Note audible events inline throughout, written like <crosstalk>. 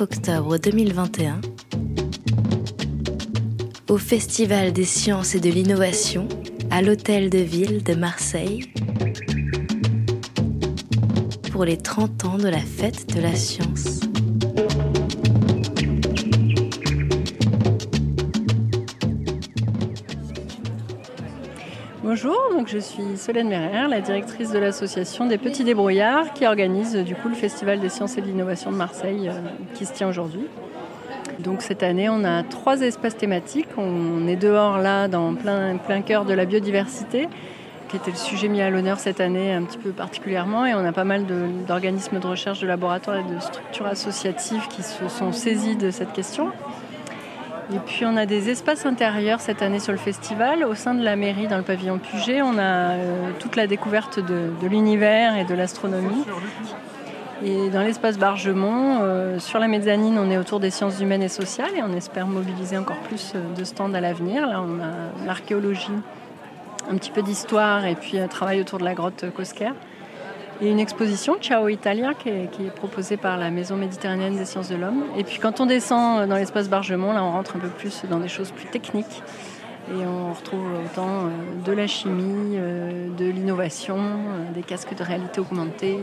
9 octobre 2021 au Festival des sciences et de l'innovation à l'Hôtel de Ville de Marseille pour les 30 ans de la fête de la science. Bonjour, donc je suis Solène Merrer, la directrice de l'association des Petits Débrouillards qui organise du coup le Festival des sciences et de l'innovation de Marseille euh, qui se tient aujourd'hui. Donc cette année, on a trois espaces thématiques. On est dehors là, dans plein, plein cœur de la biodiversité, qui était le sujet mis à l'honneur cette année un petit peu particulièrement. Et on a pas mal d'organismes de recherche, de laboratoires et de structures associatives qui se sont saisis de cette question. Et puis on a des espaces intérieurs cette année sur le festival. Au sein de la mairie, dans le pavillon Puget, on a euh, toute la découverte de, l'univers et de l'astronomie. Et dans l'espace Bargemont, euh, sur la mezzanine, on est autour des sciences humaines et sociales et on espère mobiliser encore plus euh, de stands à l'avenir. Là, on a l'archéologie, un petit peu d'histoire et puis un travail autour de la grotte Cosquer. Il y a une exposition, Ciao Italia, qui est, proposée par la Maison méditerranéenne des sciences de l'homme. Et puis quand on descend dans l'espace Bargemont, là on rentre un peu plus dans des choses plus techniques. Et on retrouve autant euh, de la chimie, euh, de l'innovation, euh, des casques de réalité augmentée.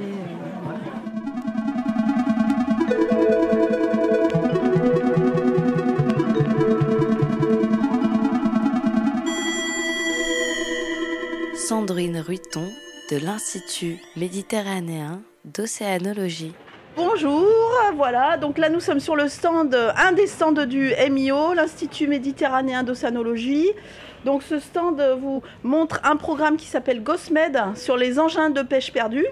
Sandrine Ruiton de l'Institut méditerranéen d'océanologie. Bonjour, voilà, donc là nous sommes sur le stand, un des stands du MIO, l'Institut méditerranéen d'océanologie. Donc ce stand vous montre un programme qui s'appelle GOSMED sur les engins de pêche perdus.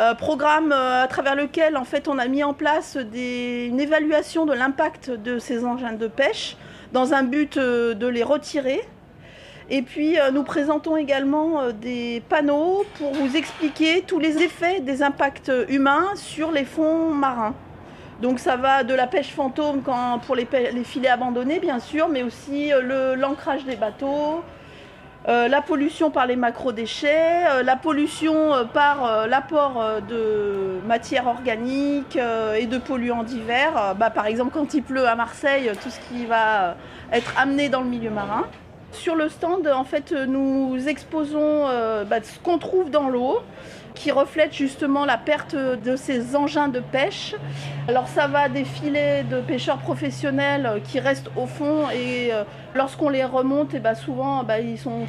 Euh, programme euh, à travers lequel en fait on a mis en place une évaluation de l'impact de ces engins de pêche dans un but euh, de les retirer et puis euh, nous présentons également euh, des panneaux pour vous expliquer tous les effets des impacts humains sur les fonds marins. Donc ça va de la pêche fantôme pour les, filets abandonnés bien sûr, mais aussi euh, l'ancrage des bateaux, la pollution par les macro-déchets, la pollution par l'apport de matières organiques et de polluants divers. Bah, par exemple quand il pleut à Marseille, tout ce qui va être amené dans le milieu marin. Sur le stand, en fait, nous exposons euh, bah, ce qu'on trouve dans l'eau qui reflète justement la perte de ces engins de pêche. Alors ça va des filets de pêcheurs professionnels qui restent au fond et euh, lorsqu'on les remonte, et eh bah, souvent bah, ils sont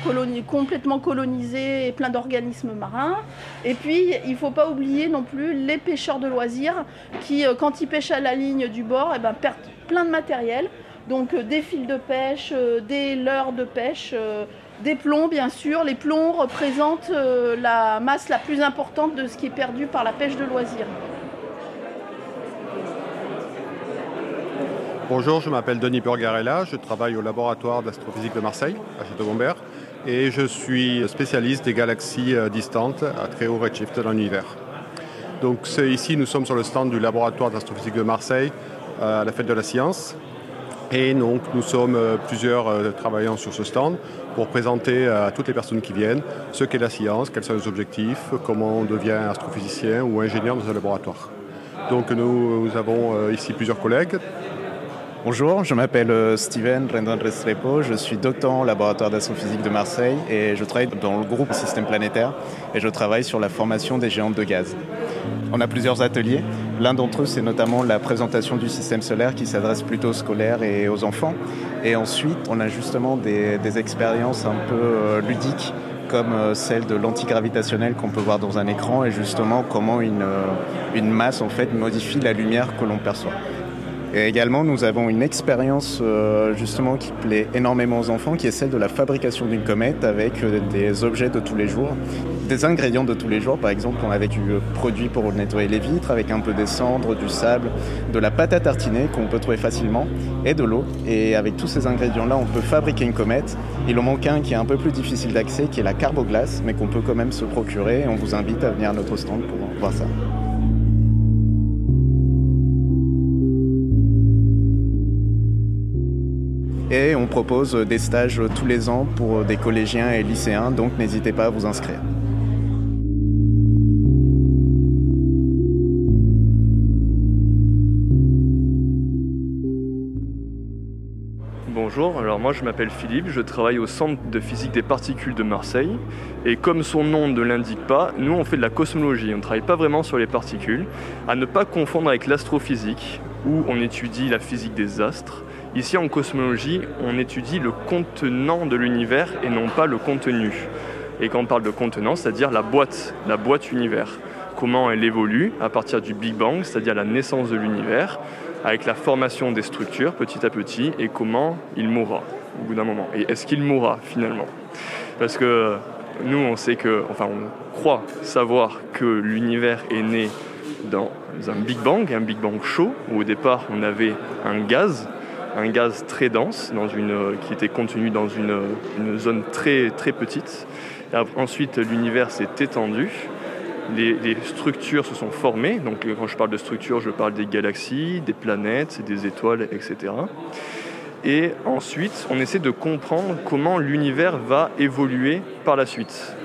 complètement colonisés et plein d'organismes marins. Et puis il ne faut pas oublier non plus les pêcheurs de loisirs qui, euh, quand ils pêchent à la ligne du bord, et eh ben, perdent plein de matériel. Donc euh, des fils de pêche, euh, des leurres de pêche, euh, des plombs bien sûr. Les plombs représentent la masse la plus importante de ce qui est perdu par la pêche de loisirs. Bonjour, je m'appelle Denis Burgarella, je travaille au laboratoire d'astrophysique de Marseille, à Château-Gombert, et je suis spécialiste des galaxies distantes à très haut redshift dans l'univers. Donc ici, nous sommes sur le stand du laboratoire d'astrophysique de Marseille à la fête de la science, et donc nous sommes euh, plusieurs euh, travaillant sur ce stand pour présenter à toutes les personnes qui viennent ce qu'est la science, quels sont les objectifs, comment on devient astrophysicien ou ingénieur dans un laboratoire. Donc nous, avons euh, ici plusieurs collègues. Bonjour, je m'appelle Steven Rendon Restrepo, je suis doctorant au laboratoire d'astrophysique de Marseille et je travaille dans le groupe Système planétaire et je travaille sur la formation des géantes de gaz. On a plusieurs ateliers. L'un d'entre eux, c'est notamment la présentation du système solaire qui s'adresse plutôt aux scolaires et aux enfants. Et ensuite, on a justement des, expériences un peu euh, ludiques comme euh, celle de l'antigravitationnel qu'on peut voir dans un écran et justement comment une, euh, une masse en fait modifie la lumière que l'on perçoit. Et également, nous avons une expérience euh, justement qui plaît énormément aux enfants, qui est celle de la fabrication d'une comète avec euh, des objets de tous les jours, des ingrédients de tous les jours. Par exemple, on avait du produit pour nettoyer les vitres avec un peu des cendres, du sable, de la pâte à tartiner qu'on peut trouver facilement et de l'eau. Et avec tous ces ingrédients-là, on peut fabriquer une comète. Il en manque un qui est un peu plus difficile d'accès, qui est la carboglace, mais qu'on peut quand même se procurer. on vous invite à venir à notre stand pour voir ça. Et on propose des stages tous les ans pour des collégiens et lycéens, donc n'hésitez pas à vous inscrire. Bonjour, alors moi je m'appelle Philippe, je travaille au Centre de physique des particules de Marseille et comme son nom ne l'indique pas, nous on fait de la cosmologie, on ne travaille pas vraiment sur les particules, à ne pas confondre avec l'astrophysique où on étudie la physique des astres Ici en cosmologie, on étudie le contenant de l'univers et non pas le contenu. Et quand on parle de contenant, c'est-à-dire la boîte, la boîte univers. Comment elle évolue à partir du Big Bang, c'est-à-dire la naissance de l'univers, avec la formation des structures petit à petit et comment il mourra au bout d'un moment. Et est-ce qu'il mourra finalement? Parce que nous, on sait que, enfin, on croit savoir que l'univers est né dans un Big Bang, un Big Bang chaud, où au départ on avait un gaz, un gaz très dense, dans une, qui était contenu dans une, zone très, très petite. Et ensuite, l'univers s'est étendu les, structures se sont formées. Donc quand je parle de structures, je parle des galaxies, des planètes, des étoiles, etc. Et ensuite, on essaie de comprendre comment l'univers va évoluer par la suite.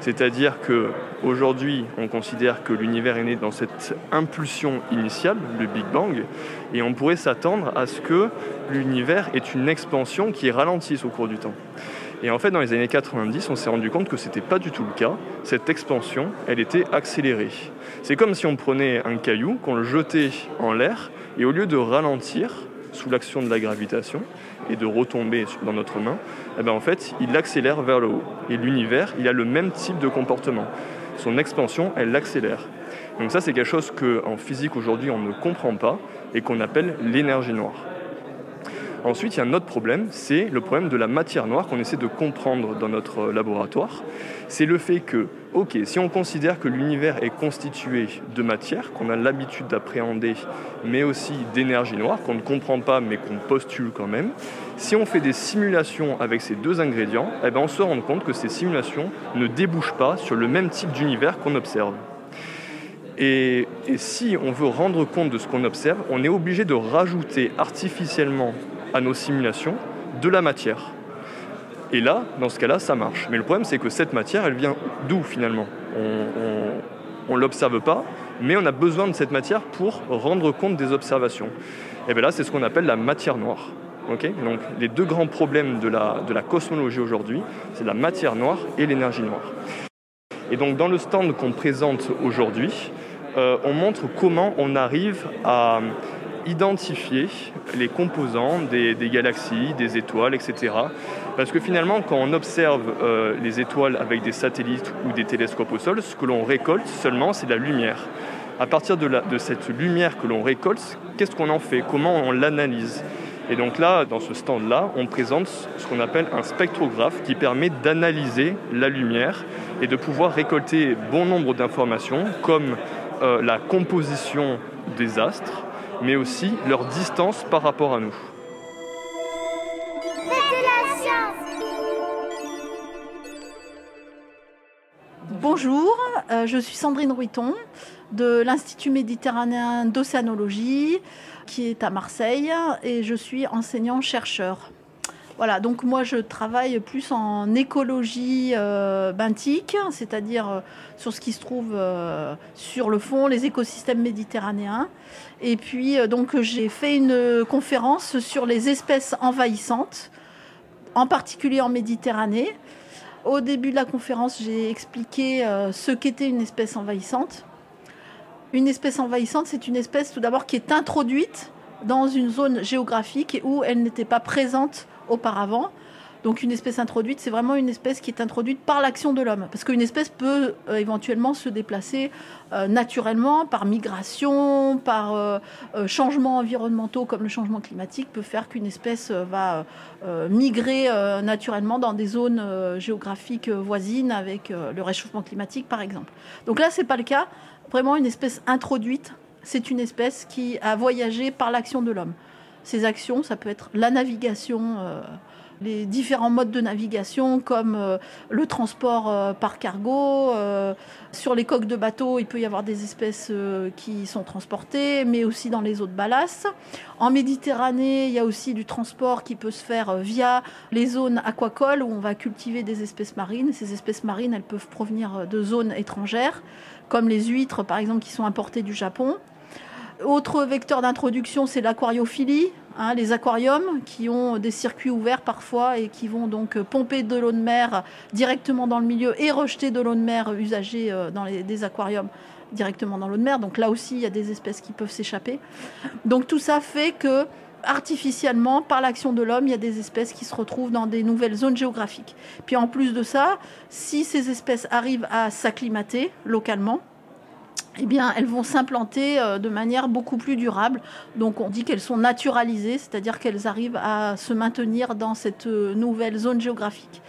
C'est-à-dire que aujourd'hui, on considère que l'univers est né dans cette impulsion initiale, le Big Bang, et on pourrait s'attendre à ce que l'univers ait une expansion qui ralentisse au cours du temps. Et en fait, dans les années 90, on s'est rendu compte que ce n'était pas du tout le cas. Cette expansion, elle était accélérée. C'est comme si on prenait un caillou, qu'on le jetait en l'air, et au lieu de ralentir sous l'action de la gravitation et de retomber dans notre main, eh ben en fait, il accélère vers le haut. Et l'univers, il a le même type de comportement. Son expansion, elle l'accélère. Donc ça, c'est quelque chose qu'en physique aujourd'hui, on ne comprend pas et qu'on appelle l'énergie noire. Ensuite, il y a un autre problème, c'est le problème de la matière noire qu'on essaie de comprendre dans notre laboratoire. C'est le fait que, ok, si on considère que l'univers est constitué de matière, qu'on a l'habitude d'appréhender, mais aussi d'énergie noire, qu'on ne comprend pas mais qu'on postule quand même, si on fait des simulations avec ces deux ingrédients, eh ben on se rend compte que ces simulations ne débouchent pas sur le même type d'univers qu'on observe. Et, et, si on veut rendre compte de ce qu'on observe, on est obligé de rajouter artificiellement à nos simulations de la matière. Et là, dans ce cas-là, ça marche. Mais le problème, c'est que cette matière, elle vient d'où finalement? On ne l'observe pas, mais on a besoin de cette matière pour rendre compte des observations. Et bien là, c'est ce qu'on appelle la matière noire. Donc les deux grands problèmes de la, de la cosmologie aujourd'hui, c'est la matière noire et l'énergie noire. Et donc dans le stand qu'on présente aujourd'hui, euh, on montre comment on arrive à identifier les composants des, galaxies, des étoiles, etc. Parce que finalement, quand on observe euh, les étoiles avec des satellites ou des télescopes au sol, ce que l'on récolte seulement, c'est la lumière. À partir de, cette lumière que l'on récolte, qu'est-ce qu'on en fait? Comment on l'analyse? Et donc là, dans ce stand-là, on présente ce qu'on appelle un spectrographe qui permet d'analyser la lumière et de pouvoir récolter bon nombre d'informations comme euh, la composition des astres, mais aussi leur distance par rapport à nous. Bonjour, euh, je suis Sandrine Ruiton de l'Institut méditerranéen d'océanologie qui est à Marseille et je suis enseignant-chercheur. Voilà, donc moi je travaille plus en écologie euh, benthique, c'est-à-dire euh, sur ce qui se trouve euh, sur le fond, les écosystèmes méditerranéens. Et puis donc j'ai fait une conférence sur les espèces envahissantes, en particulier en Méditerranée. Au début de la conférence, j'ai expliqué ce qu'était une espèce envahissante. Une espèce envahissante, c'est une espèce tout d'abord qui est introduite dans une zone géographique où elle n'était pas présente auparavant. Donc une espèce introduite, c'est vraiment une espèce qui est introduite par l'action de l'homme. Parce qu'une espèce peut euh, éventuellement se déplacer euh, naturellement par migration, par euh, changements environnementaux comme le changement climatique, peut faire qu'une espèce va migrer naturellement dans des zones géographiques voisines avec le réchauffement climatique par exemple. Donc là, ce n'est pas le cas. Vraiment, une espèce introduite, c'est une espèce qui a voyagé par l'action de l'homme. Ces actions, ça peut être la navigation, euh, les différents modes de navigation comme euh, le transport euh, par cargo. sur les coques de bateau, il peut y avoir des espèces qui sont transportées, mais aussi dans les eaux de ballast. En Méditerranée, il y a aussi du transport qui peut se faire via les zones aquacoles où on va cultiver des espèces marines. Ces espèces marines, elles peuvent provenir de zones étrangères, comme les huîtres par exemple qui sont importées du Japon. Autre vecteur d'introduction, c'est l'aquariophilie. hein, les aquariums qui ont des circuits ouverts parfois et qui vont donc pomper de l'eau de mer directement dans le milieu et rejeter de l'eau de mer usagée dans les, des aquariums directement dans l'eau de mer. Donc là aussi, il y a des espèces qui peuvent s'échapper. Donc tout ça fait que artificiellement, par l'action de l'homme, il y a des espèces qui se retrouvent dans des nouvelles zones géographiques. Puis en plus de ça, si ces espèces arrivent à s'acclimater localement, eh bien, elles vont s'implanter euh, de manière beaucoup plus durable. Donc, on dit qu'elles sont naturalisées, c'est-à-dire qu'elles arrivent à se maintenir dans cette euh, nouvelle zone géographique.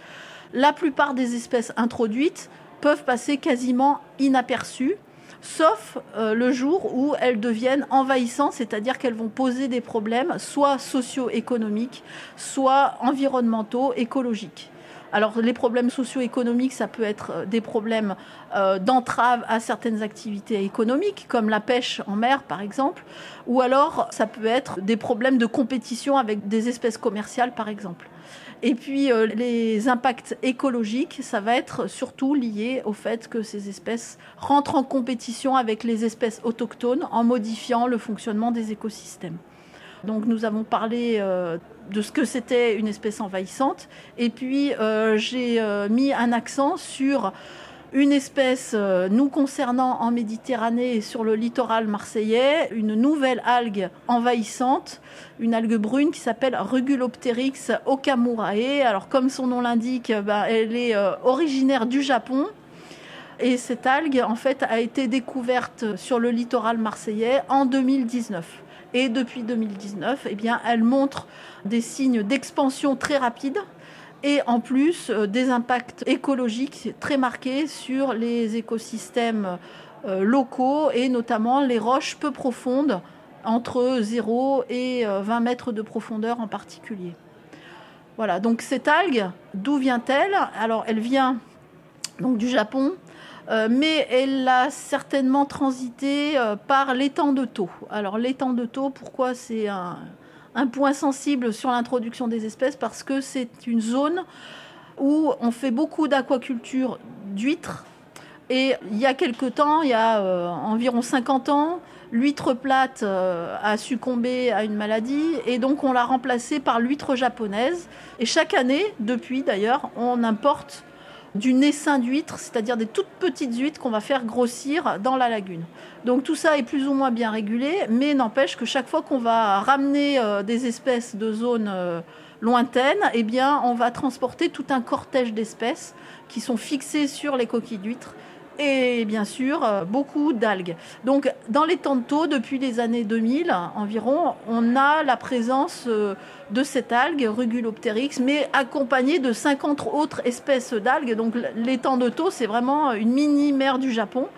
La plupart des espèces introduites peuvent passer quasiment inaperçues sauf euh, le jour où elles deviennent envahissantes, c'est-à-dire qu'elles vont poser des problèmes soit socio-économiques, soit environnementaux, écologiques. Alors les problèmes socio-économiques, ça peut être euh, des problèmes euh, d'entrave à certaines activités économiques, comme la pêche en mer par exemple, ou alors ça peut être des problèmes de compétition avec des espèces commerciales par exemple. Et puis euh, les impacts écologiques, ça va être surtout lié au fait que ces espèces rentrent en compétition avec les espèces autochtones en modifiant le fonctionnement des écosystèmes. Donc nous avons parlé de ce que c'était une espèce envahissante et puis euh, j'ai mis un accent sur une espèce euh, nous concernant en Méditerranée et sur le littoral marseillais, une nouvelle algue envahissante, une algue brune qui s'appelle Rugulopteryx okamurae. Alors comme son nom l'indique, bah, elle est euh, originaire du Japon. Et cette algue, en fait, a été découverte sur le littoral marseillais en 2019. Et depuis 2019, eh bien, elle montre des signes d'expansion très rapides et en plus euh, des impacts écologiques très marqués sur les écosystèmes euh, locaux et notamment les roches peu profondes entre 0 et 20 euh, mètres de profondeur en particulier. Voilà, donc cette algue, d'où vient-elle? Alors elle vient donc du Japon, mais elle a certainement transité par l'étang de Taux. Alors l'étang de Taux, pourquoi c'est un, point sensible sur l'introduction des espèces? Parce que c'est une zone où on fait beaucoup d'aquaculture d'huîtres. Et il y a quelque temps, il y a euh, environ 50 ans, l'huître plate euh, a succombé à une maladie et donc on l'a remplacée par l'huître japonaise. Et chaque année, depuis d'ailleurs, on importe du naissin d'huîtres, c'est-à-dire des toutes petites huîtres qu'on va faire grossir dans la lagune. Donc tout ça est plus ou moins bien régulé, mais n'empêche que chaque fois qu'on va ramener euh, des espèces de zones euh, lointaines, eh bien, on va transporter tout un cortège d'espèces qui sont fixées sur les coquilles d'huîtres et bien sûr euh, beaucoup d'algues. Donc dans les tantôt, depuis les années 2000 environ, on a la présence euh, de cette algue, Rugulopteryx, mais accompagnée de 50 autres espèces d'algues. Donc les taux, c'est vraiment une mini mer du Japon.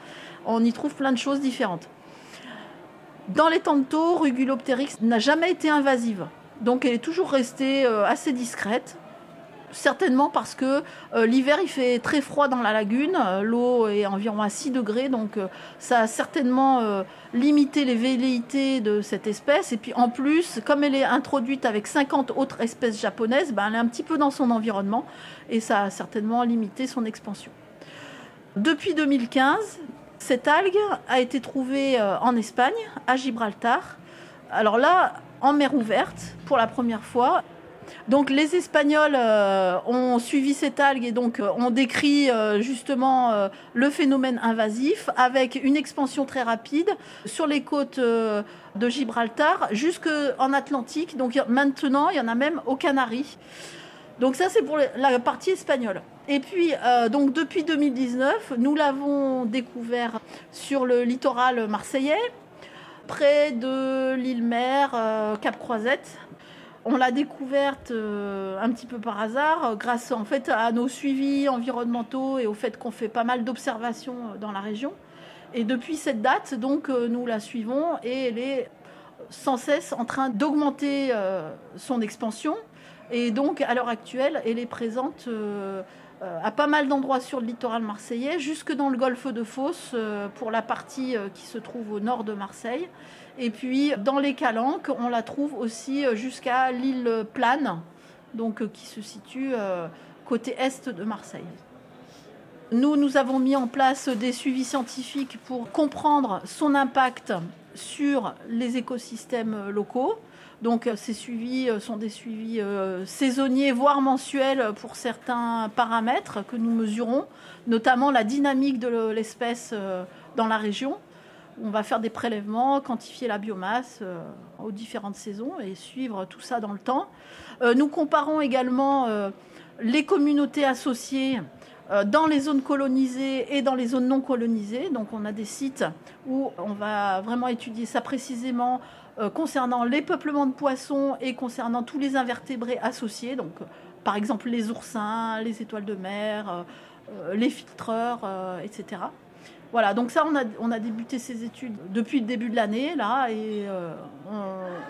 On y trouve plein de choses différentes. Dans les tantôt, Rugulopteryx n'a jamais été invasive. Donc elle est toujours restée euh, assez discrète certainement parce que euh, l'hiver il fait très froid dans la lagune, euh, l'eau est environ à 6 degrés, donc euh, ça a certainement limité les velléités de cette espèce. Et puis en plus, comme elle est introduite avec 50 autres espèces japonaises, ben, elle est un petit peu dans son environnement et ça a certainement limité son expansion. Depuis 2015, cette algue a été trouvée en Espagne, à Gibraltar. Alors là, en mer ouverte, pour la première fois, donc les Espagnols euh, ont suivi cette algue et euh, ont décrit euh, justement le phénomène invasif avec une expansion très rapide sur les côtes de Gibraltar jusqu'en Atlantique. Donc maintenant, il y en a même aux Canaries. Donc ça, c'est pour la partie espagnole. Et puis, donc depuis 2019, nous l'avons découvert sur le littoral marseillais, près de l'île Mer, Cap Croisette, on l'a découverte euh, un petit peu par hasard, euh, grâce en fait à nos suivis environnementaux et au fait qu'on fait pas mal d'observations euh, dans la région. Et depuis cette date, donc, nous la suivons et elle est sans cesse en train d'augmenter son expansion. Et donc, à l'heure actuelle, elle est présente à pas mal d'endroits sur le littoral marseillais, jusque dans le golfe de Fos, pour la partie qui se trouve au nord de Marseille. Et puis dans les Calanques, on la trouve aussi euh, jusqu'à l'île Plane, donc euh, qui se situe euh, côté est de Marseille. Nous, nous avons mis en place des suivis scientifiques pour comprendre son impact sur les écosystèmes locaux. Donc ces suivis sont des suivis saisonniers, voire mensuels pour certains paramètres que nous mesurons, notamment la dynamique de l'espèce dans la région. On va faire des prélèvements, quantifier la biomasse aux différentes saisons et suivre tout ça dans le temps. nous comparons également les communautés associées euh, dans les zones colonisées et dans les zones non colonisées. Donc on a des sites où on va vraiment étudier ça précisément euh, concernant les peuplements de poissons et concernant tous les invertébrés associés. Donc par exemple les oursins, les étoiles de mer, euh, les filtreurs, etc. Voilà, donc ça, on a, on a, débuté ces études depuis le début de l'année, là, et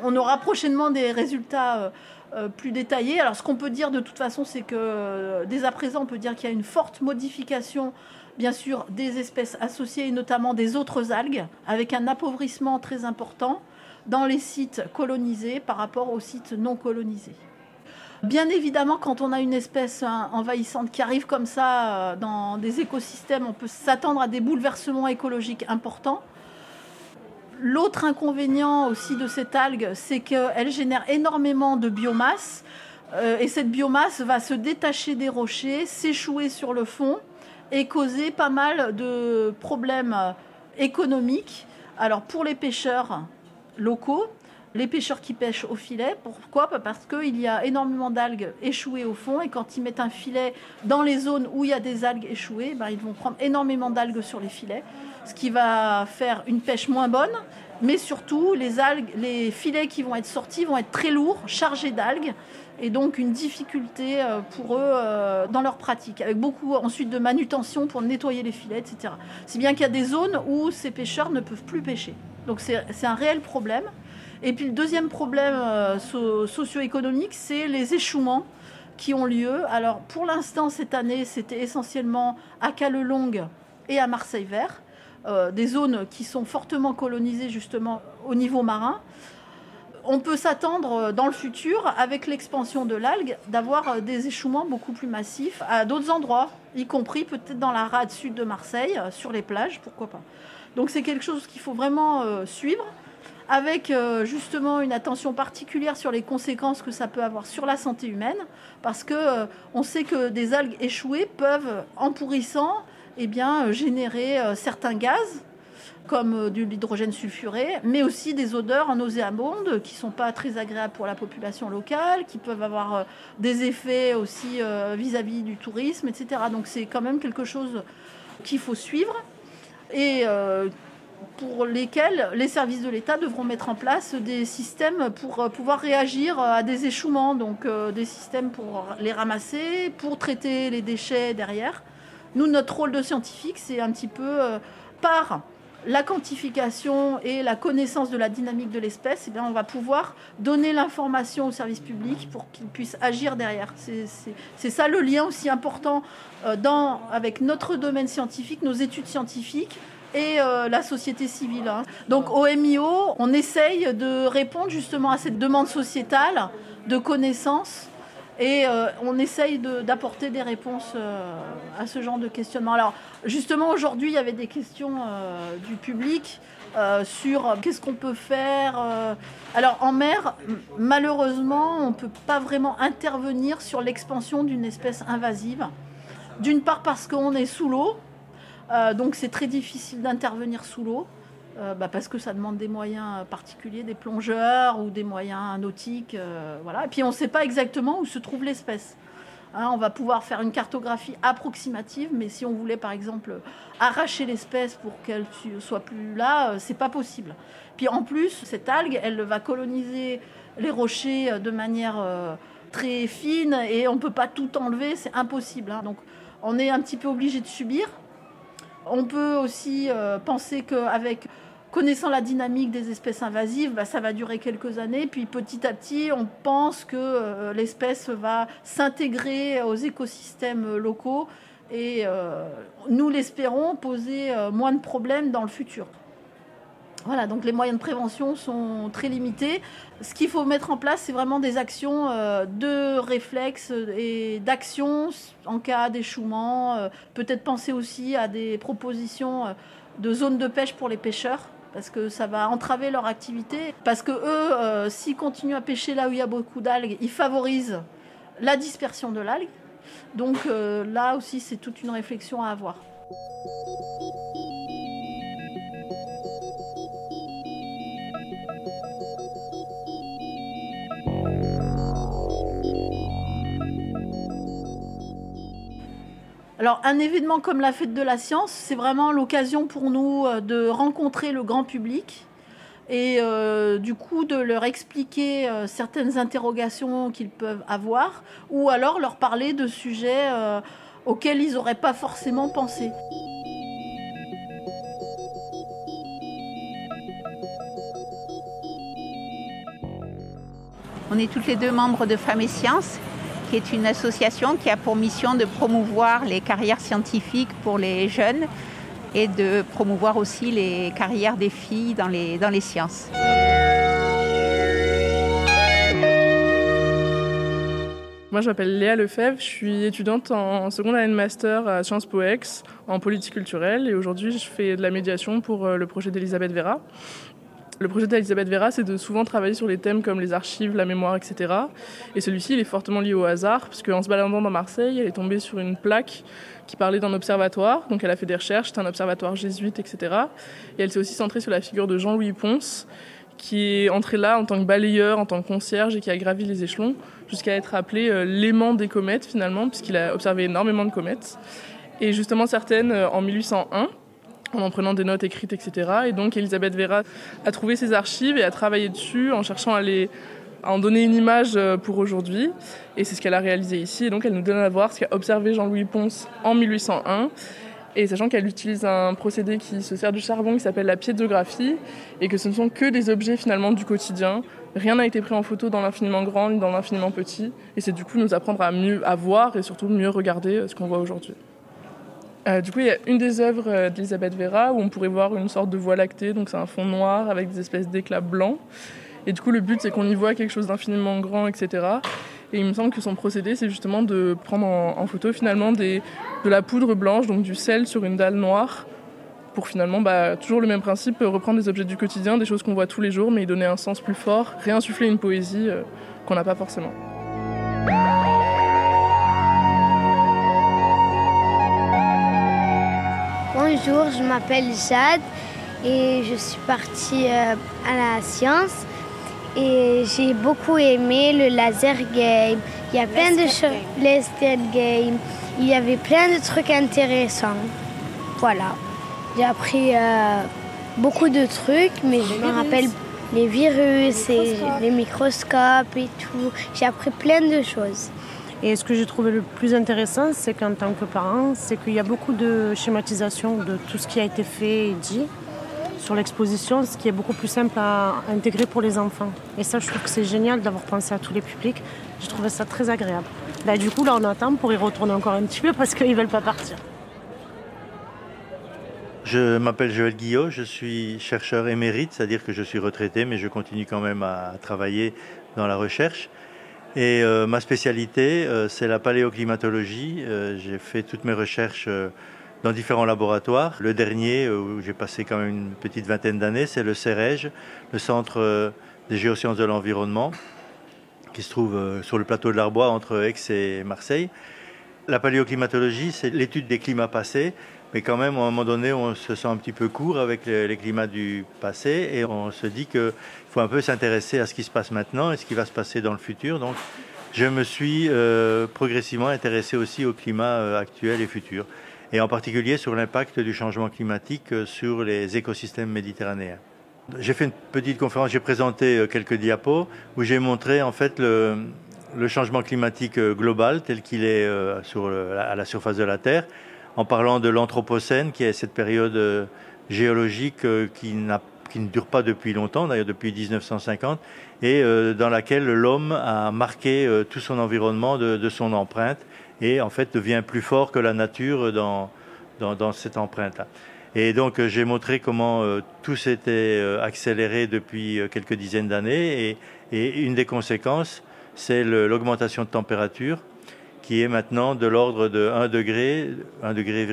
on, aura prochainement des résultats euh, plus détaillé. Alors, ce qu'on peut dire de toute façon, c'est que euh, dès à présent, on peut dire qu'il y a une forte modification, bien sûr, des espèces associées, notamment des autres algues, avec un appauvrissement très important dans les sites colonisés par rapport aux sites non colonisés. Bien évidemment, quand on a une espèce hein, envahissante qui arrive comme ça euh, dans des écosystèmes, on peut s'attendre à des bouleversements écologiques importants. L'autre inconvénient aussi de cette algue, c'est qu'elle génère énormément de biomasse. Euh, et cette biomasse va se détacher des rochers, s'échouer sur le fond et causer pas mal de problèmes économiques. Alors pour les pêcheurs locaux, les pêcheurs qui pêchent au filet. Pourquoi? Parce qu'il y a énormément d'algues échouées au fond et quand ils mettent un filet dans les zones où il y a des algues échouées, ben, ils vont prendre énormément d'algues sur les filets, ce qui va faire une pêche moins bonne. Mais surtout, les algues, les filets qui vont être sortis vont être très lourds, chargés d'algues, et donc une difficulté euh, pour eux euh, dans leur pratique, avec beaucoup ensuite de manutention pour nettoyer les filets, etc. Si bien qu'il y a des zones où ces pêcheurs ne peuvent plus pêcher. Donc c'est un réel problème. Et puis le deuxième problème euh, socio-économique, c'est les échouements qui ont lieu. Alors pour l'instant, cette année, c'était essentiellement à Calelongue et à Marseille-Vert, des zones qui sont fortement colonisées justement au niveau marin. On peut s'attendre euh, dans le futur, avec l'expansion de l'algue, d'avoir des échouements beaucoup plus massifs à d'autres endroits, y compris peut-être dans la rade sud de Marseille, sur les plages, pourquoi pas. Donc c'est quelque chose qu'il faut vraiment suivre avec euh, justement une attention particulière sur les conséquences que ça peut avoir sur la santé humaine, parce que euh, on sait que des algues échouées peuvent, en pourrissant, eh générer euh, certains gaz comme de l'hydrogène sulfuré, mais aussi des odeurs nauséabondes qui ne sont pas très agréables pour la population locale, qui peuvent avoir des effets aussi vis-à-vis -vis du tourisme, etc. Donc c'est quand même quelque chose qu'il faut suivre et pour lesquels les services de l'État devront mettre en place des systèmes pour euh, pouvoir réagir à des échouements, donc euh, des systèmes pour les ramasser, pour traiter les déchets derrière. Nous, notre rôle de scientifique, c'est un petit peu euh, par la quantification et la connaissance de la dynamique de l'espèce, eh on va pouvoir donner l'information au service public pour qu'il puisse agir derrière. C'est ça le lien aussi important dans, avec notre domaine scientifique, nos études scientifiques, et euh, la société civile. Hein. Donc au MIO, on essaye de répondre justement à cette demande sociétale de connaissances et euh, on essaye d'apporter des réponses euh, à ce genre de questionnement. Alors justement aujourd'hui, il y avait des questions du public sur qu'est-ce qu'on peut faire. Alors en mer, malheureusement, on ne peut pas vraiment intervenir sur l'expansion d'une espèce invasive. D'une part parce qu'on est sous l'eau, euh, donc c'est très difficile d'intervenir sous l'eau. Euh, bah, parce que ça demande des moyens particuliers, des plongeurs ou des moyens nautiques. Euh, voilà. Et puis on ne sait pas exactement où se trouve l'espèce. Hein, on va pouvoir faire une cartographie approximative, mais si on voulait par exemple arracher l'espèce pour qu'elle soit plus là, c'est pas possible. Puis en plus, cette algue, elle va coloniser les rochers de manière très fine et on ne peut pas tout enlever, c'est impossible. Hein. Donc on est un petit peu obligé de subir. On peut aussi euh, penser qu'avec connaissant la dynamique des espèces invasives, bah, ça va durer quelques années. Puis petit à petit, on pense que euh, l'espèce va s'intégrer aux écosystèmes locaux et euh, nous l'espérons poser moins de problèmes dans le futur. Voilà, donc les moyens de prévention sont très limités. Ce qu'il faut mettre en place, c'est vraiment des actions euh, de réflexe et d'action en cas d'échouement. Euh, peut-être penser aussi à des propositions euh, de zones de pêche pour les pêcheurs, parce que ça va entraver leur activité. Parce que eux, euh, s'ils continuent à pêcher là où il y a beaucoup d'algues, ils favorisent la dispersion de l'algue. Donc euh, là aussi, c'est toute une réflexion à avoir. Alors un événement comme la fête de la science, c'est vraiment l'occasion pour nous euh, de rencontrer le grand public et euh, du coup de leur expliquer euh, certaines interrogations qu'ils peuvent avoir ou alors leur parler de sujets auxquels ils n'auraient pas forcément pensé. On est toutes les deux membres de Femmes et Sciences qui est une association qui a pour mission de promouvoir les carrières scientifiques pour les jeunes et de promouvoir aussi les carrières des filles dans les, sciences. Moi, je m'appelle Léa Lefebvre, je suis étudiante en seconde année de master à Sciences Po Ex en politique culturelle et aujourd'hui, je fais de la médiation pour euh, le projet d'Elisabeth Vera. Le projet d'Elisabeth Vera, c'est de souvent travailler sur les thèmes comme les archives, la mémoire, etc. Et celui-ci, il est fortement lié au hasard, parce qu'en se baladant dans Marseille, elle est tombée sur une plaque qui parlait d'un observatoire. Donc elle a fait des recherches, c'est un observatoire jésuite, etc. Et elle s'est aussi centrée sur la figure de Jean-Louis Ponce, qui est entré là en tant que balayeur, en tant que concierge et qui a gravi les échelons jusqu'à être appelé euh, l'aimant des comètes finalement, puisqu'il a observé énormément de comètes. Et justement certaines euh, en 1801 en prenant des notes écrites, etc. Et donc Elisabeth Vera a trouvé ses archives et a travaillé dessus en cherchant à, les, en donner une image euh, pour aujourd'hui. Et c'est ce qu'elle a réalisé ici. Et donc elle nous donne à voir ce qu'a observé Jean-Louis Ponce en 1801. Et sachant qu'elle utilise un procédé qui se sert du charbon qui s'appelle la piédographie et que ce ne sont que des objets finalement du quotidien. Rien n'a été pris en photo dans l'infiniment grand ni dans l'infiniment petit. Et c'est du coup nous apprendre à mieux à voir et surtout mieux regarder euh, ce qu'on voit aujourd'hui. Euh, du coup, il y a une des œuvres euh, d'Elisabeth Vera où on pourrait voir une sorte de voie lactée, donc c'est un fond noir avec des espèces d'éclats blancs. Et du coup, le but, c'est qu'on y voit quelque chose d'infiniment grand, etc. Et il me semble que son procédé, c'est justement de prendre en, photo finalement de la poudre blanche, donc du sel sur une dalle noire, pour finalement, bah, toujours le même principe, reprendre des objets du quotidien, des choses qu'on voit tous les jours, mais y donner un sens plus fort, réinsuffler une poésie euh, qu'on n'a pas forcément. Bonjour, je m'appelle Jade et je suis partie euh, à la science et j'ai beaucoup aimé le laser game. Il y a plein de choses, game. Il y avait plein de trucs intéressants. Voilà. J'ai appris euh, beaucoup de trucs, mais je me rappelle les virus et les microscopes et tout. J'ai appris plein de choses. Et ce que j'ai trouvé le plus intéressant, c'est qu'en tant que parent, c'est qu'il y a beaucoup de schématisation de tout ce qui a été fait et dit sur l'exposition, ce qui est beaucoup plus simple à intégrer pour les enfants. Et ça, je trouve que c'est génial d'avoir pensé à tous les publics. J'ai trouvé ça très agréable. Bah, du coup, là, on attend pour y retourner encore un petit peu parce qu'ils ne veulent pas partir. Je m'appelle Joël Guillot, je suis chercheur émérite, c'est-à-dire que je suis retraité, mais je continue quand même à travailler dans la recherche. Et euh, ma spécialité, euh, c'est la paléoclimatologie. Euh, j'ai fait toutes mes recherches dans différents laboratoires. Le dernier, où j'ai passé quand même une petite vingtaine d'années, c'est le CEREG, le Centre des géosciences de l'environnement, qui se trouve sur le plateau de l'Arbois entre Aix et Marseille. La paléoclimatologie, c'est l'étude des climats passés, mais quand même, à un moment donné, on se sent un petit peu court avec les, climats du passé et on se dit qu'il faut un peu s'intéresser à ce qui se passe maintenant et ce qui va se passer dans le futur. Donc, je me suis euh, progressivement intéressé aussi au climat euh, actuel et futur, et en particulier sur l'impact du changement climatique euh, sur les écosystèmes méditerranéens. J'ai fait une petite conférence, j'ai présenté quelques diapos où j'ai montré en fait le, changement climatique global tel qu'il est à la surface de la Terre en parlant de l'Anthropocène, qui est cette période géologique qui, qui ne dure pas depuis longtemps, d'ailleurs depuis 1950, et euh, dans laquelle l'homme a marqué tout son environnement de, son empreinte et en fait devient plus fort que la nature dans, dans, cette empreinte-là. Et donc j'ai montré comment tout s'était accéléré depuis quelques dizaines d'années et, et, une des conséquences, c'est l'augmentation de température qui est maintenant de l'ordre de 1 degré, 1 degré,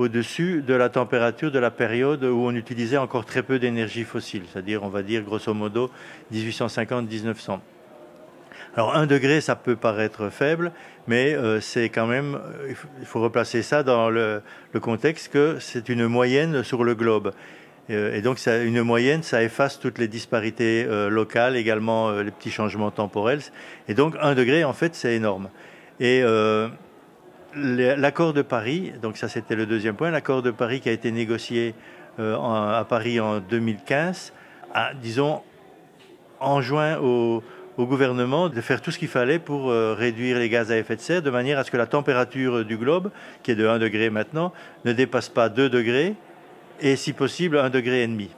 au-dessus de la température de la période où on utilisait encore très peu d'énergie fossile, c'est-à-dire, on va dire, grosso modo, 1850-1900. Alors, 1 degré, ça peut paraître faible, mais euh, c'est quand même, il faut replacer ça dans le, contexte que c'est une moyenne sur le globe. Euh, et donc, ça, une moyenne, ça efface toutes les disparités euh, locales, également les petits changements temporels. Et donc, 1 degré, en fait, c'est énorme. Et l'accord de Paris, donc ça c'était le deuxième point, l'accord de Paris qui a été négocié euh, à Paris en 2015, a, disons, enjoint au, au, gouvernement de faire tout ce qu'il fallait pour euh, réduire les gaz à effet de serre, de manière à ce que la température du globe, qui est de 1 degré maintenant, ne dépasse pas 2 degrés et si possible 1 degré et demi.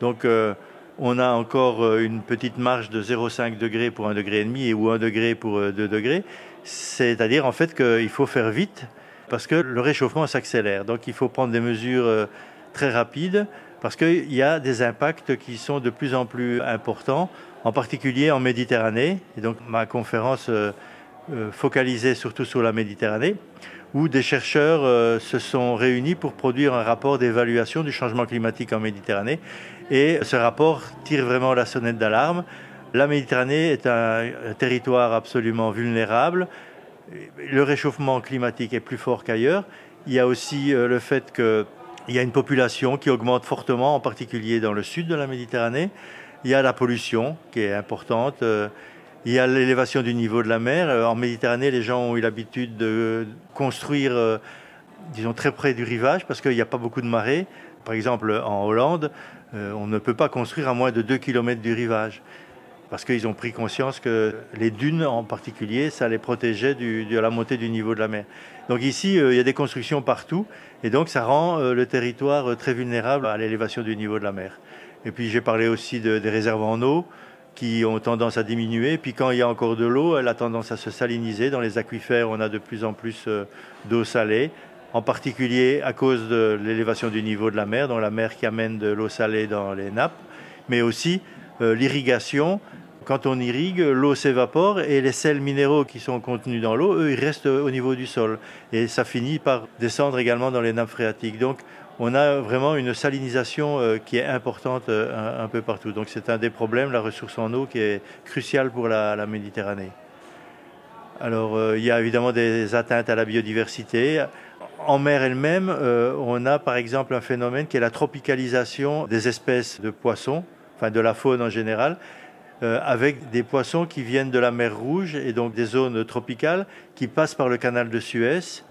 Donc euh, on a encore une petite marge de 0,5 degré pour 1 degré et demi ou 1 degré pour 2 degrés. C'est-à-dire en fait qu'il faut faire vite parce que le réchauffement s'accélère. Donc il faut prendre des mesures euh, très rapides parce qu'il y a des impacts qui sont de plus en plus importants, en particulier en Méditerranée. Et donc ma conférence euh, euh, focalisée surtout sur la Méditerranée, où des chercheurs se sont réunis pour produire un rapport d'évaluation du changement climatique en Méditerranée. Et ce rapport tire vraiment la sonnette d'alarme la Méditerranée est un, territoire absolument vulnérable. Le réchauffement climatique est plus fort qu'ailleurs. Il y a aussi euh, le fait qu'il y a une population qui augmente fortement, en particulier dans le sud de la Méditerranée. Il y a la pollution qui est importante. Euh, il y a l'élévation du niveau de la mer. Euh, en Méditerranée, les gens ont eu l'habitude de construire, disons, très près du rivage parce qu'il n'y a pas beaucoup de marée. Par exemple, en Hollande, on ne peut pas construire à moins de 2 km du rivage parce qu'ils ont pris conscience que les dunes en particulier, ça les protégeait de la montée du niveau de la mer. Donc ici, euh, il y a des constructions partout, et donc ça rend euh, le territoire euh, très vulnérable à l'élévation du niveau de la mer. Et puis j'ai parlé aussi des réserves en eau qui ont tendance à diminuer. Puis quand il y a encore de l'eau, elle a tendance à se saliniser. Dans les aquifères, on a de plus en plus d'eau salée, en particulier à cause de l'élévation du niveau de la mer, donc la mer qui amène de l'eau salée dans les nappes, mais aussi l'irrigation quand on irrigue, l'eau s'évapore et les sels minéraux qui sont contenus dans l'eau, eux, ils restent au niveau du sol. Et ça finit par descendre également dans les nappes phréatiques. Donc, on a vraiment une salinisation euh, qui est importante euh, un, peu partout. Donc, c'est un des problèmes, la ressource en eau, qui est cruciale pour la, Méditerranée. Alors, euh, il y a évidemment des atteintes à la biodiversité. En mer elle-même, on a par exemple un phénomène qui est la tropicalisation des espèces de poissons, enfin de la faune en général, euh, avec des poissons qui viennent de la mer Rouge et donc des zones tropicales qui passent par le canal de Suez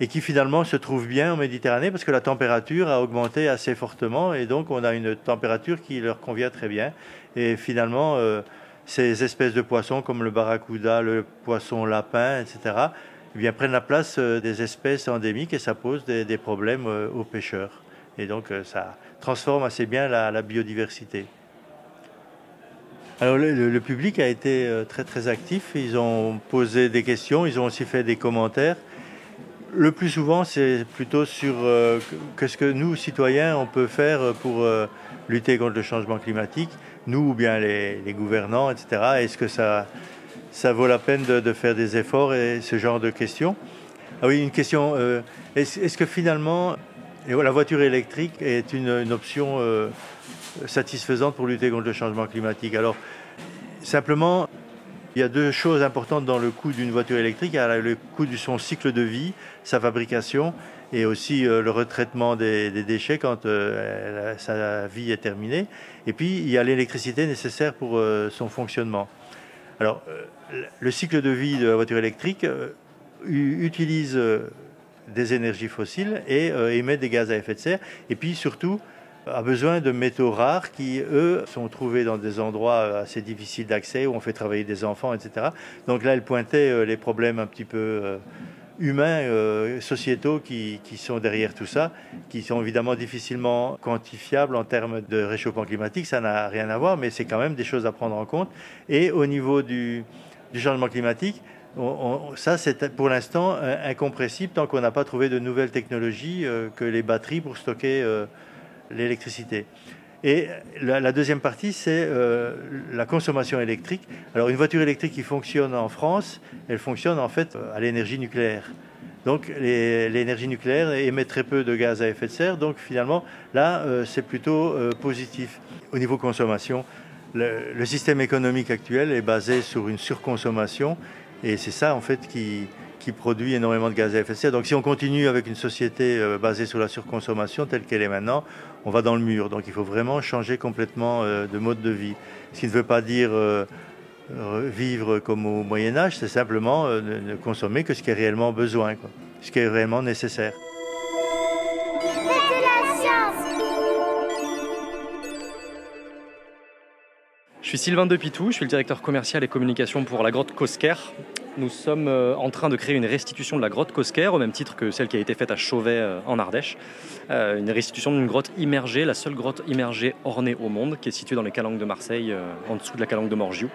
et qui finalement se trouvent bien en Méditerranée parce que la température a augmenté assez fortement et donc on a une température qui leur convient très bien. Et finalement, euh, ces espèces de poissons comme le barracuda, le poisson lapin, etc., eh bien, prennent la place euh, des espèces endémiques et ça pose des, problèmes aux pêcheurs. Et donc ça transforme assez bien la biodiversité. Alors le, public a été euh, très très actif. Ils ont posé des questions, ils ont aussi fait des commentaires. Le plus souvent, c'est plutôt sur euh, qu'est-ce que nous, citoyens, on peut faire pour euh, lutter contre le changement climatique, nous ou bien les, gouvernants, etc. Est-ce que ça, ça vaut la peine de, faire des efforts et ce genre de questions? Ah oui, une question. est-ce, que finalement, la voiture électrique est une option satisfaisante pour lutter contre le changement climatique. Alors, simplement, il y a deux choses importantes dans le coût d'une voiture électrique. Il y a le coût de son cycle de vie, sa fabrication, et aussi euh, le retraitement des, déchets quand euh, sa vie est terminée. Et puis, il y a l'électricité nécessaire pour euh, son fonctionnement. Alors, le cycle de vie de la voiture électrique utilise des énergies fossiles et émet des gaz à effet de serre. Et puis, surtout, a besoin de métaux rares qui, eux, sont trouvés dans des endroits assez difficiles d'accès où on fait travailler des enfants, etc. Donc là, elle pointait euh, les problèmes un petit peu euh, humains, euh, sociétaux qui, sont derrière tout ça, qui sont évidemment difficilement quantifiables en termes de réchauffement climatique. Ça n'a rien à voir, mais c'est quand même des choses à prendre en compte. Et au niveau du, changement climatique, ça, c'est pour l'instant incompressible tant qu'on n'a pas trouvé de nouvelles technologies que les batteries pour stocker l'électricité. Et la, deuxième partie, c'est euh, la consommation électrique. Alors une voiture électrique qui fonctionne en France, elle fonctionne en fait à l'énergie nucléaire. Donc l'énergie nucléaire émet très peu de gaz à effet de serre, donc finalement là euh, c'est plutôt euh, positif. Au niveau consommation, le, système économique actuel est basé sur une surconsommation et c'est ça en fait qui, qui, produit énormément de gaz à effet de serre. Donc si on continue avec une société basée sur la surconsommation telle qu'elle est maintenant, on va dans le mur. Donc il faut vraiment changer complètement de mode de vie. Ce qui ne veut pas dire vivre comme au Moyen Âge, c'est simplement ne consommer que ce qui est réellement besoin, ce qui est réellement nécessaire. Je suis Sylvain Depitou, je suis le directeur commercial et communication pour la grotte Cosquer. Nous sommes euh, en train de créer une restitution de la grotte Cosquer, au même titre que celle qui a été faite à Chauvet euh, en Ardèche. Euh, une restitution d'une grotte immergée, la seule grotte immergée ornée au monde, qui est située dans les Calanques de Marseille, en dessous de la Calanque de Morgiou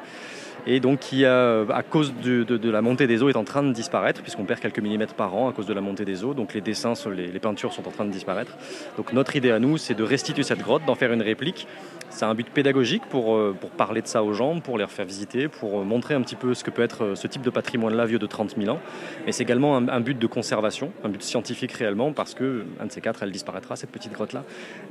et donc qui, à cause de, la montée des eaux, est en train de disparaître, puisqu'on perd quelques millimètres par an à cause de la montée des eaux. Donc les dessins, les, peintures sont en train de disparaître. Donc notre idée à nous, c'est de restituer cette grotte, d'en faire une réplique c'est un but pédagogique pour, euh, parler de ça aux gens, pour les refaire visiter, pour euh, montrer un petit peu ce que peut être euh, ce type de patrimoine-là vieux de 30 000 ans. Mais c'est également un, but de conservation, un but scientifique réellement, parce que un de ces quatre, elle disparaîtra, cette petite grotte-là.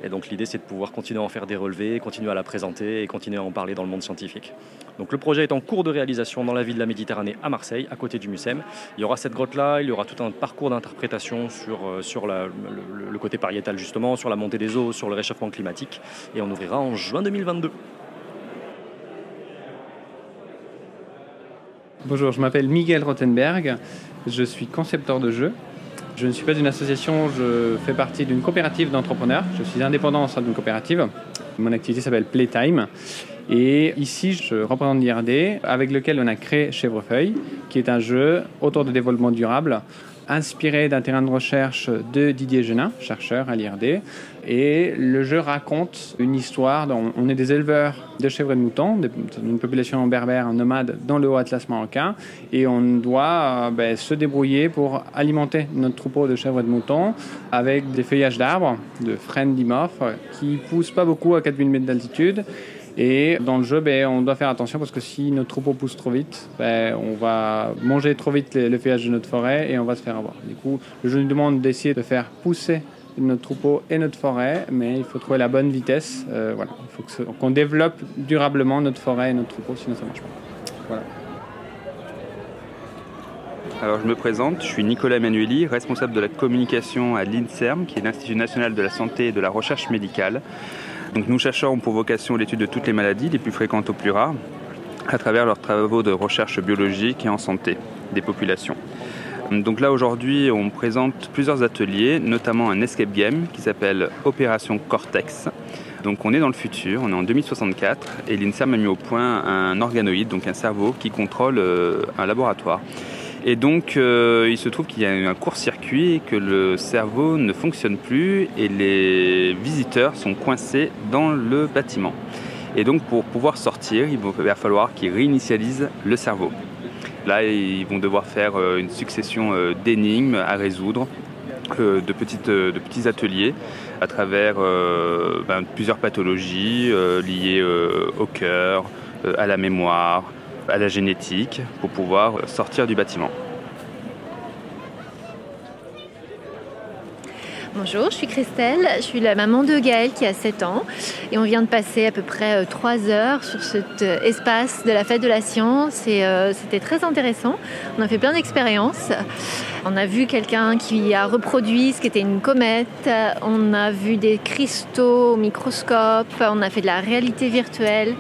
Et donc l'idée, c'est de pouvoir continuer à en faire des relevés, continuer à la présenter et continuer à en parler dans le monde scientifique. Donc le projet est en cours de réalisation dans la ville de la Méditerranée à Marseille, à côté du Mucem. Il y aura cette grotte-là, il y aura tout un parcours d'interprétation sur, sur le, côté pariétal justement, sur la montée des eaux, sur le réchauffement climatique. Et on ouvrira en juin 2022. Bonjour, je m'appelle Miguel Rothenberg, je suis concepteur de jeux. Je ne suis pas une association, je fais partie d'une coopérative d'entrepreneurs. Je suis indépendant au sein d'une coopérative. Mon activité s'appelle Playtime. Et ici, je représente l'IRD avec lequel on a créé Chèvrefeuille, qui est un jeu autour de développement durable inspiré d'un terrain de recherche de Didier Genin, chercheur à l'IRD. Et le jeu raconte une histoire. Dont on est des éleveurs de chèvres et de moutons, d'une population berbère nomade dans le Haut-Atlas marocain. Et on doit euh, ben, se débrouiller pour alimenter notre troupeau de chèvres et de moutons avec des feuillages d'arbres, de frênes dimorphes, qui poussent pas beaucoup à 4000 mètres d'altitude et dans le jeu, ben, on doit faire attention parce que si notre troupeau pousse trop vite, ben, on va manger trop vite le, feuillage de notre forêt et on va se faire avoir. Du coup, le jeu nous demande d'essayer de faire pousser notre troupeau et notre forêt, mais il faut trouver la bonne vitesse. Euh, voilà. Il faut qu'on développe durablement notre forêt et notre troupeau, sinon ça ne marche pas. Alors je me présente, je suis Nicolas Manueli, responsable de la communication à l'INSERM, qui est l'Institut national de la santé et de la recherche médicale. Donc nous cherchons pour vocation l'étude de toutes les maladies, les plus fréquentes aux plus rares, à travers leurs travaux de recherche biologique et en santé des populations. Donc là aujourd'hui on présente plusieurs ateliers, notamment un escape game qui s'appelle Opération Cortex. Donc on est dans le futur, on est en 2064 et l'INSERM a mis au point un organoïde, donc un cerveau qui contrôle euh, un laboratoire. Et donc, euh, il se trouve qu'il y a un court-circuit que le cerveau ne fonctionne plus et les visiteurs sont coincés dans le bâtiment. Et donc, pour pouvoir sortir, il va falloir qu'ils réinitialisent le cerveau. Là, ils vont devoir faire euh, une succession euh, d'énigmes à résoudre, de, petites, de petits ateliers à travers ben, plusieurs pathologies liées au cœur, à la mémoire, à la génétique pour pouvoir sortir du bâtiment. Bonjour, je suis Christelle, je suis la maman de Gaël qui a 7 ans et on vient de passer à peu près 3 euh, heures sur cet euh, espace de la fête de la science et euh, c'était très intéressant. On a fait plein d'expériences. On a vu quelqu'un qui a reproduit ce qu'était une comète, on a vu des cristaux au microscope, on a fait de la réalité virtuelle.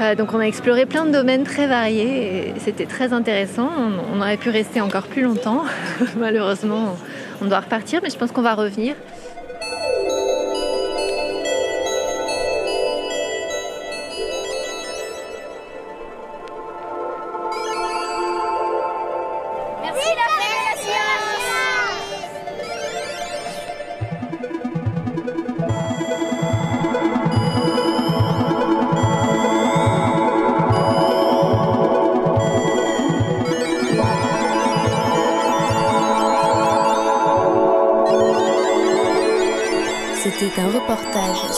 Euh, donc on a exploré plein de domaines très variés et c'était très intéressant. On, aurait pu rester encore plus longtemps. <laughs> Malheureusement, on doit repartir, mais je pense qu'on va revenir.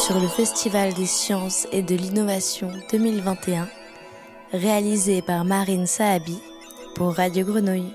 Sur le Festival des sciences et de l'innovation 2021, réalisé par Marine Saabi pour Radio Grenouille.